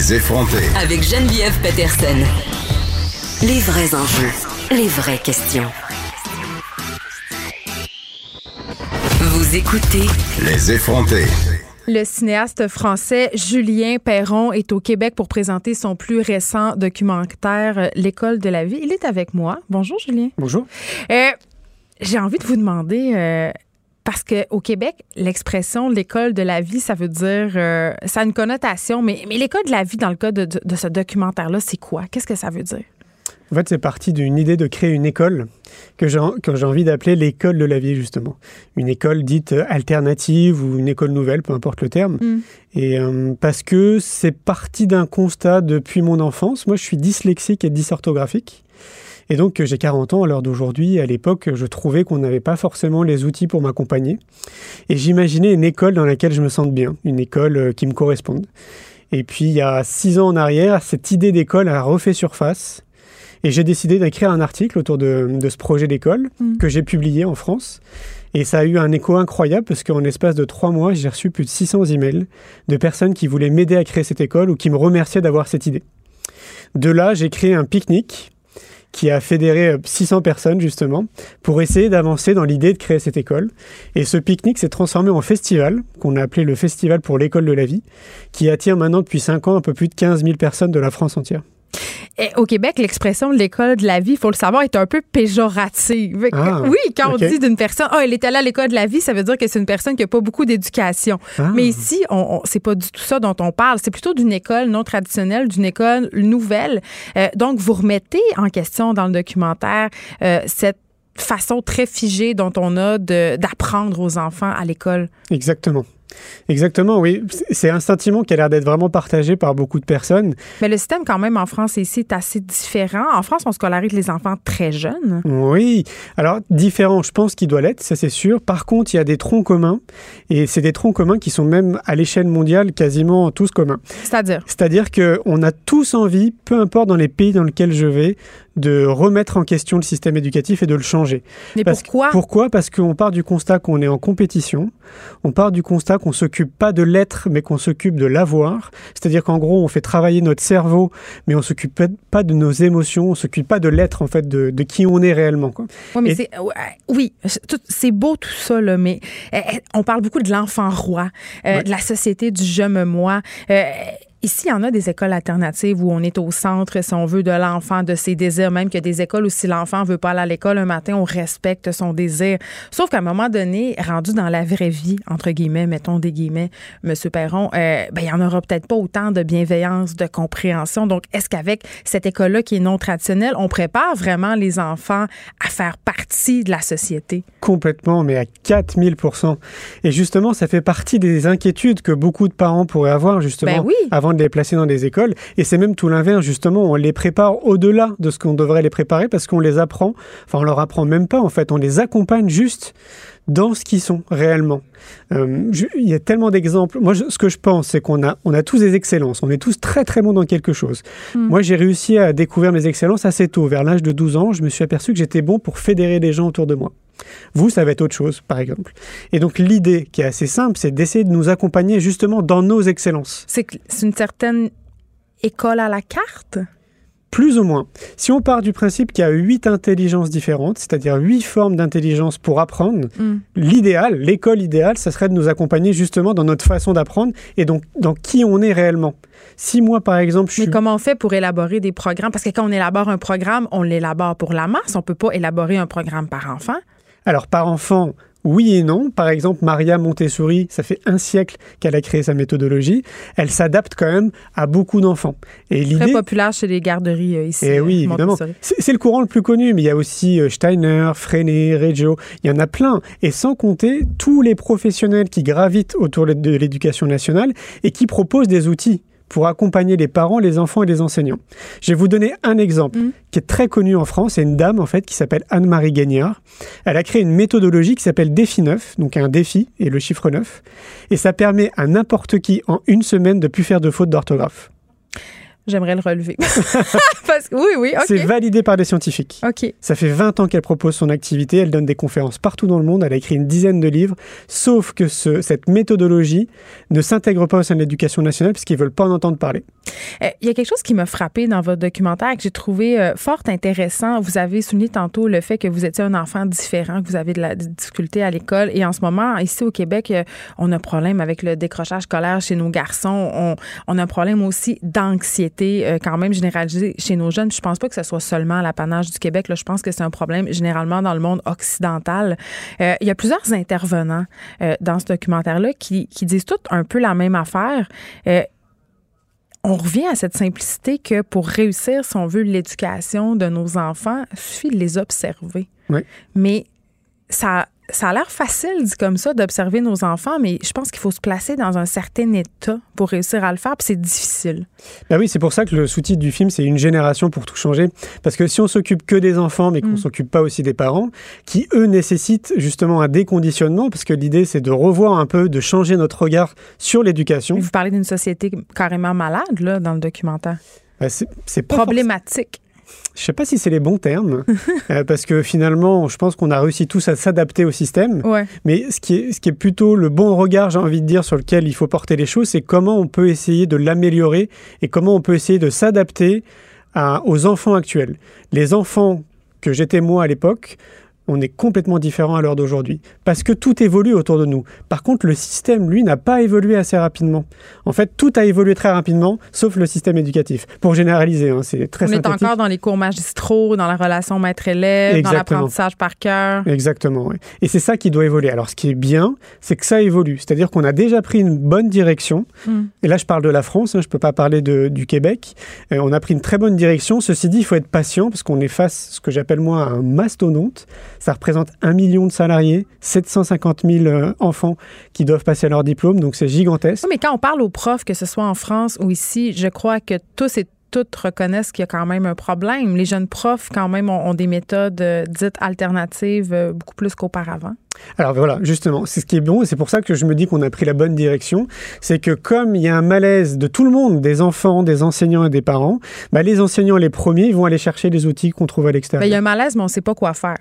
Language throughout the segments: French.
Les effrontés. Avec Geneviève Peterson. Les vrais enjeux, les vraies questions. Vous écoutez Les effrontés. Le cinéaste français Julien Perron est au Québec pour présenter son plus récent documentaire L'école de la vie. Il est avec moi. Bonjour Julien. Bonjour. Euh, J'ai envie de vous demander, euh, parce qu'au Québec, l'expression l'école de la vie, ça veut dire, euh, ça a une connotation, mais, mais l'école de la vie dans le cas de, de- de ce documentaire-là, c'est quoi? Qu'est-ce que ça veut dire? En fait, c'est parti d'une idée de créer une école que j'ai que j'ai envie d'appeler l'école de la vie, justement. Une école dite euh, alternative ou une école nouvelle, peu importe le terme. Mm. Et euh, parce que c'est parti d'un constat depuis mon enfance. Moi, je suis dyslexique et dysorthographique. Et donc, j'ai 40 ans à l'heure d'aujourd'hui. À l'époque, je trouvais qu'on n'avait pas forcément les outils pour m'accompagner. Et j'imaginais une école dans laquelle je me sente bien, une école euh, qui me corresponde. Et puis, il y a six ans en arrière, cette idée d'école a refait surface. Et j'ai décidé d'écrire un article autour de, de ce projet d'école Mm. que j'ai publié en France. Et ça a eu un écho incroyable parce qu'en l'espace de trois mois, j'ai reçu plus de 600 emails de personnes qui voulaient m'aider à créer cette école ou qui me remerciaient d'avoir cette idée. De là, j'ai créé un pique-nique qui a fédéré euh, 600 personnes justement pour essayer d'avancer dans l'idée de créer cette école. Et ce pique-nique s'est transformé en festival qu'on a appelé le Festival pour l'école de la vie, qui attire maintenant depuis 5 ans un peu plus de 15 000 personnes de la France entière. Et au Québec, l'expression l'école de la vie, il faut le savoir, est un peu péjorative. Ah, oui, quand on dit d'une personne, oh, elle est allée à l'école de la vie, ça veut dire que c'est une personne qui n'a pas beaucoup d'éducation. Ah. Mais ici, on, on- c'est pas du tout ça dont on parle. C'est plutôt d'une école non traditionnelle, d'une école nouvelle. Euh, donc, vous remettez en question dans le documentaire euh, cette façon très figée dont on a d'apprendre aux enfants à l'école. Exactement. Exactement, oui. C'est- un sentiment qui a l'air d'être vraiment partagé par beaucoup de personnes. Mais le système, quand même, en France et ici, est assez différent. En France, on scolarise les enfants très jeunes. Oui, alors différent, je pense qu'il doit l'être, ça c'est sûr. Par contre, il y a des troncs communs, et c'est des troncs communs qui sont même à l'échelle mondiale quasiment tous communs. C'est-à-dire, C'est-à-dire qu'on a tous envie, peu importe dans les pays dans lesquels je vais, de remettre en question le système éducatif et de le changer. mais Parce que- pourquoi? Pourquoi? Parce qu'on part du constat qu'on est en compétition, on part du constat qu'on s'occupe pas de l'être, mais qu'on s'occupe de l'avoir. C'est-à-dire qu'en gros, on fait travailler notre cerveau, mais on s'occupe pas- de nos émotions, on s'occupe pas de l'être, en fait, de, de qui on est réellement. quoi. Ouais, mais Et- c'est, ouais, oui, c'est beau tout ça, là, mais euh, on parle beaucoup de l'enfant roi, euh, Ouais. de la société du je me moi. Euh, Ici, il y en a des écoles alternatives où on est au centre, si on veut, de l'enfant, de ses désirs. Même qu'il y a des écoles où si l'enfant veut pas aller à l'école un matin, on respecte son désir. Sauf qu'à un moment donné, rendu dans la vraie vie, entre guillemets, mettons des guillemets, Monsieur Perron, euh, ben, il y en aura peut-être pas autant de bienveillance, de compréhension. Donc, est-ce qu'avec cette école-là qui est non traditionnelle, on prépare vraiment les enfants à faire partie de la société? Complètement, mais à 4000% Et justement, ça fait partie des inquiétudes que beaucoup de parents pourraient avoir, justement, Ben oui. avant de les placer dans des écoles. Et c'est même tout l'inverse, justement. On les prépare au-delà de ce qu'on devrait les préparer parce qu'on les apprend. Enfin, on leur apprend même pas, en fait. On les accompagne juste dans ce qu'ils sont réellement. Euh, je- il y a tellement d'exemples. Moi, je- ce que je pense, c'est qu'on a, on a tous des excellences. On est tous très, très bons dans quelque chose. Moi, j'ai réussi à découvrir mes excellences assez tôt. Vers l'âge de 12 ans, je me suis aperçu que j'étais bon pour fédérer des gens autour de moi. Vous, ça va être autre chose, par exemple. Et donc, l'idée qui est assez simple, c'est d'essayer de nous accompagner justement dans nos excellences. C'est une certaine école à la carte? Plus ou moins. Si on part du principe qu'il y a huit intelligences différentes, c'est-à-dire huit formes d'intelligence pour apprendre, Mm. l'idéal, l'école idéale, ça serait de nous accompagner justement dans notre façon d'apprendre et donc dans qui on est réellement. Si moi, par exemple, je Mais suis... comment on fait pour élaborer des programmes? Parce que quand on élabore un programme, on l'élabore pour la masse. On peut pas élaborer un programme par enfant. Alors, par enfant, oui et non. Par exemple, Maria Montessori, ça fait un siècle qu'elle a créé sa méthodologie. Elle s'adapte quand même à beaucoup d'enfants. Et l'idée Très populaire chez les garderies euh, ici. Et eh oui, euh, évidemment. C'est le courant le plus connu, mais il y a aussi euh, Steiner, Freinet, Reggio. Il y en a plein. Et sans compter tous les professionnels qui gravitent autour de l'éducation nationale et qui proposent des outils pour accompagner les parents, les enfants et les enseignants. Je vais vous donner un exemple mm. qui est très connu en France. C'est une dame en fait qui s'appelle Anne-Marie Gagnard. Elle a créé une méthodologie qui s'appelle Défi 9, donc un défi et le chiffre 9. Et ça permet à n'importe qui en une semaine de plus faire de fautes d'orthographe. J'aimerais le relever. oui, oui, C'est validé par des scientifiques. OK. Ça fait 20 ans qu'elle propose son activité. Elle donne des conférences partout dans le monde. Elle a écrit une dizaine de livres. Sauf que ce, cette méthodologie ne s'intègre pas au sein de l'éducation nationale puisqu'ils ne veulent pas en entendre parler. Euh, il y a quelque chose qui m'a frappé dans votre documentaire que j'ai trouvé euh, fort intéressant. Vous avez souligné tantôt le fait que vous étiez un enfant différent, que vous avez de la difficulté à l'école. Et en ce moment, ici au Québec, euh, on a un problème avec le décrochage scolaire chez nos garçons. On, on a un problème aussi d'anxiété euh, quand même généralisé chez nos jeunes. Je pense pas que ce soit seulement l'apanage du Québec. Là. Je pense que c'est un problème généralement dans le monde occidental. Euh, il y a plusieurs intervenants euh, dans ce documentaire-là qui, qui, disent tous un peu la même affaire on revient à cette simplicité que pour réussir, si on veut, l'éducation de nos enfants, il suffit de les observer. Oui. Mais ça, ça a l'air facile, dit comme ça, d'observer nos enfants, mais je pense qu'il faut se placer dans un certain état pour réussir à le faire, puis c'est difficile. Ben oui, c'est pour ça que le sous-titre du film, c'est une génération pour tout changer. Parce que si on s'occupe que des enfants, mais qu'on ne mm. s'occupe pas aussi des parents, qui eux nécessitent justement un déconditionnement, parce que l'idée, c'est de revoir un peu, de changer notre regard sur l'éducation. Vous parlez d'une société carrément malade, là, dans le documentaire. Ben c'est problématique. Je ne sais pas si c'est les bons termes, euh, parce que finalement, je pense qu'on a réussi tous à s'adapter au système. Mais ce qui, est, ce qui est plutôt le bon regard, j'ai envie de dire, sur lequel il faut porter les choses, c'est comment on peut essayer de l'améliorer et comment on peut essayer de s'adapter aux enfants actuels. Les enfants que j'étais moi à l'époque, on est complètement différent à l'heure d'aujourd'hui. Parce que tout évolue autour de nous. Par contre, le système, lui, n'a pas évolué assez rapidement. En fait, tout a évolué très rapidement, sauf le système éducatif. Pour généraliser, hein, c'est très On est encore dans les cours magistraux, dans la relation maître-élève, dans l'apprentissage par cœur. Exactement, oui. Et c'est ça qui doit évoluer. Alors, ce qui est bien, c'est que ça évolue. C'est-à-dire qu'on a déjà pris une bonne direction. Hmm. Et là, je parle de la France, hein, je ne peux pas parler de, du Québec. Euh, on a pris une très bonne direction. Ceci dit, il faut être patient parce qu'on est face, ce que j'appelle moi, à un mastodonte. Ça représente un million de salariés, 750 000 euh, enfants qui doivent passer leur diplôme, donc c'est gigantesque. mais quand on parle aux profs, que ce soit en France ou ici, je crois que tous et toutes reconnaissent qu'il y a quand même un problème. Les jeunes profs, quand même, ont, des méthodes euh, dites alternatives euh, beaucoup plus qu'auparavant. Alors voilà, justement, c'est ce qui est bon et c'est pour ça que je me dis qu'on a pris la bonne direction. C'est que comme il y a un malaise de tout le monde, des enfants, des enseignants et des parents, bah, les enseignants, les premiers, vont aller chercher les outils qu'on trouve à l'extérieur. Ben, il y a un malaise, mais on ne sait pas quoi faire.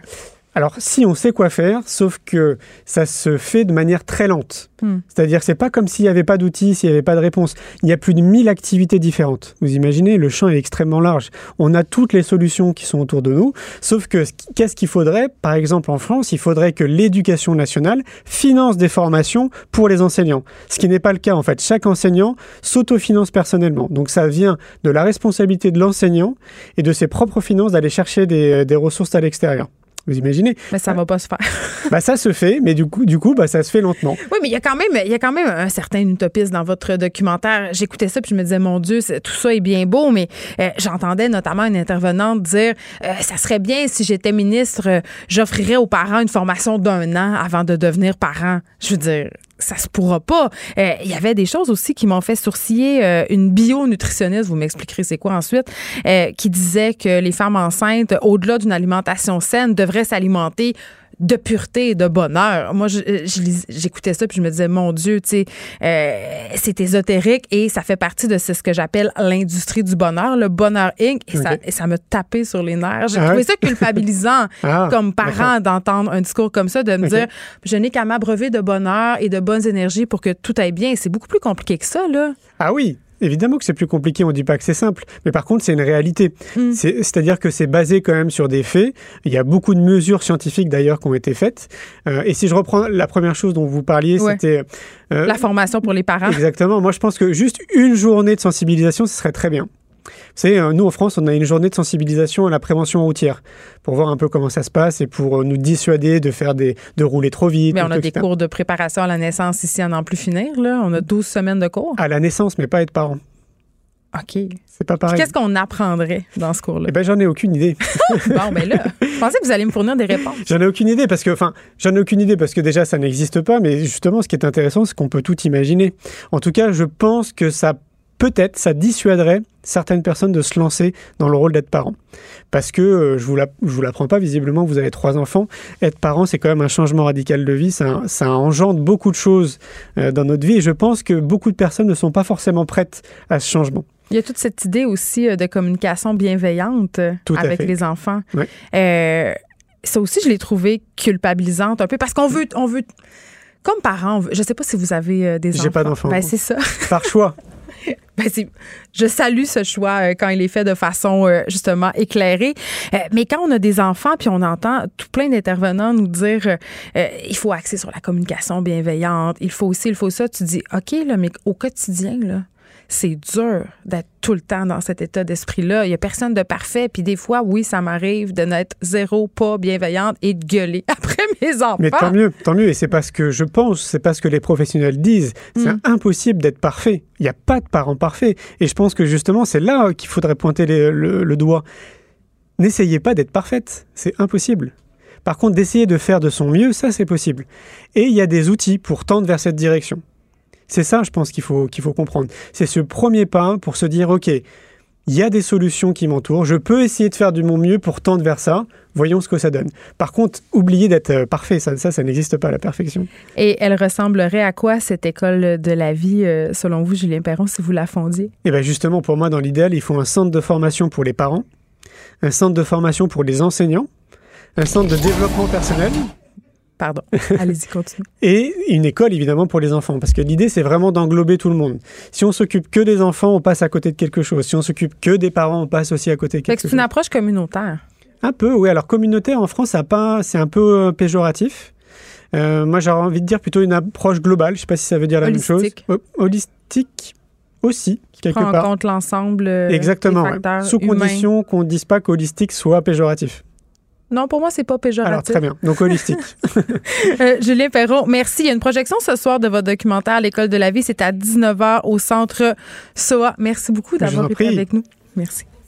Alors, si on sait quoi faire, sauf que ça se fait de manière très lente. Hmm. C'est-à-dire, c'est pas comme s'il n'y avait pas d'outils, s'il n'y avait pas de réponse. Il y a plus de 1000 activités différentes. Vous imaginez, le champ est extrêmement large. On a toutes les solutions qui sont autour de nous. Sauf que, qu'est-ce qu'il faudrait? Par exemple, en France, il faudrait que l'éducation nationale finance des formations pour les enseignants. Ce qui n'est pas le cas, en fait. Chaque enseignant s'autofinance personnellement. Donc, ça vient de la responsabilité de l'enseignant et de ses propres finances d'aller chercher des, des ressources à l'extérieur. Vous imaginez Mais ça ne va pas se faire. bah, ça se fait, mais du coup, du coup bah, ça se fait lentement. Oui, mais il y, a quand même, il y a quand même un certain utopisme dans votre documentaire. J'écoutais ça puis je me disais, mon Dieu, tout ça est bien beau, mais euh, j'entendais notamment une intervenante dire euh, ça serait bien si j'étais ministre, euh, j'offrirais aux parents une formation d'un an avant de devenir parent. Je veux dire, ça se pourra pas. Euh, il y avait des choses aussi qui m'ont fait sourciller. Euh, une bio-nutritionniste, vous m'expliquerez c'est quoi ensuite, euh, qui disait que les femmes enceintes, au-delà d'une alimentation saine, devraient s'alimenter de pureté et de bonheur. Moi, j'écoutais ça puis je me disais, mon Dieu, tu sais, euh, c'est ésotérique et ça fait partie de ce, que j'appelle l'industrie du bonheur, le bonheur Inc. Et, ça, et ça me tapait sur les nerfs. J'ai ah trouvé ça culpabilisant ah, comme parent d'entendre un discours comme ça, de me dire, je n'ai qu'à m'abreuver de bonheur et de bonnes énergies pour que tout aille bien. C'est beaucoup plus compliqué que ça, là. Ah oui, Évidemment que c'est plus compliqué, on ne dit pas que c'est simple, mais par contre c'est une réalité. Hmm. C'est-à-dire que c'est basé quand même sur des faits. Il y a beaucoup de mesures scientifiques d'ailleurs qui ont été faites. Euh, et si je reprends la première chose dont vous parliez, c'était... Euh, la formation pour les parents. Exactement. Moi je pense que juste une journée de sensibilisation, ce serait très bien. C'est euh, nous en France, on a une journée de sensibilisation à la prévention routière pour voir un peu comment ça se passe et pour euh, nous dissuader de faire des de rouler trop vite. Mais on a etc. des cours de préparation à la naissance ici à n'en plus finir. Là. On a 12 semaines de cours. à la naissance, mais pas être parent. OK. C'est pas pareil. Qu'est-ce qu'on apprendrait dans ce cours-là? Eh ben, j'en ai aucune idée. bon, ben là, je pensais que vous alliez me fournir des réponses. J'en ai aucune idée parce que, enfin, j'en ai aucune idée parce que déjà ça n'existe pas, mais justement, ce qui est intéressant, c'est qu'on peut tout imaginer. En tout cas, je pense que ça, peut-être, ça dissuaderait certaines personnes de se lancer dans le rôle d'être parent. Parce que, euh, je vous la- je vous l'apprends pas, visiblement, vous avez trois enfants. Être parent, c'est quand même un changement radical de vie. Ça, ça engendre beaucoup de choses euh, dans notre vie et je pense que beaucoup de personnes ne sont pas forcément prêtes à ce changement. Il y a toute cette idée aussi euh, de communication bienveillante Tout avec fait. les enfants. Oui. Euh, ça aussi, je l'ai trouvé culpabilisante un peu parce qu'on veut, on veut, comme parents, je sais pas si vous avez des enfants. J'ai pas d'enfants. Ben, c'est ça. Par choix. Ben, je salue ce choix euh, quand il est fait de façon euh, justement éclairée. Euh, mais quand on a des enfants puis on entend tout plein d'intervenants nous dire il faut axer sur la communication bienveillante, il faut aussi, il faut ça, tu dis OK là, mais au quotidien là, c'est dur d'être tout le temps dans cet état d'esprit-là. Il y a personne de parfait. Puis des fois, oui, ça m'arrive de n'être zéro pas bienveillante et de gueuler après mes enfants. Mais tant mieux, tant mieux. Et c'est parce que je pense, c'est parce que les professionnels disent. C'est Mm. impossible d'être parfait. Il n'y a pas de parents parfaits. Et je pense que justement, c'est là qu'il faudrait pointer les- le, le doigt. N'essayez pas d'être parfaite. C'est impossible. Par contre, d'essayer de faire de son mieux, ça, c'est possible. Et il y a des outils pour tendre vers cette direction. C'est ça, je pense, qu'il faut, qu'il faut comprendre. C'est ce premier pas pour se dire, OK, il y a des solutions qui m'entourent, je peux essayer de faire du mon mieux pour tendre vers ça, voyons ce que ça donne. Par contre, oubliez d'être euh, parfait, ça, ça, ça n'existe pas, la perfection. Et elle ressemblerait à quoi cette école de la vie, euh, selon vous, Julien Perron, si vous la fondiez? Et bien justement, pour moi, dans l'idéal, il faut un centre de formation pour les parents, un centre de formation pour les enseignants, un centre de développement personnel Pardon. Allez-y, continuez. et une école, évidemment, pour les enfants. Parce que l'idée, c'est vraiment d'englober tout le monde. Si on s'occupe que des enfants, on passe à côté de quelque chose. Si on s'occupe que des parents, on passe aussi à côté de quelque que c'est chose. une approche communautaire. Un peu, oui. Alors, communautaire en France, c'est un peu euh, péjoratif. Euh, moi, j'aurais envie de dire plutôt une approche globale. Je sais pas si ça veut dire la Holistique. même chose. Ho- holistique aussi, quelque Prend en compte l'ensemble euh, Exactement. des ouais. facteurs Sous humains. condition qu'on ne dise pas qu'holistique soit péjoratif. Non, pour moi, c'est pas Alors, péjoratif. très bien. Donc, holistique. Euh, Julien Perron, merci. Il y a une projection ce soir de votre documentaire l'École de la vie. C'est à 19h au centre SOA. Merci beaucoup d'avoir été avec nous. Merci.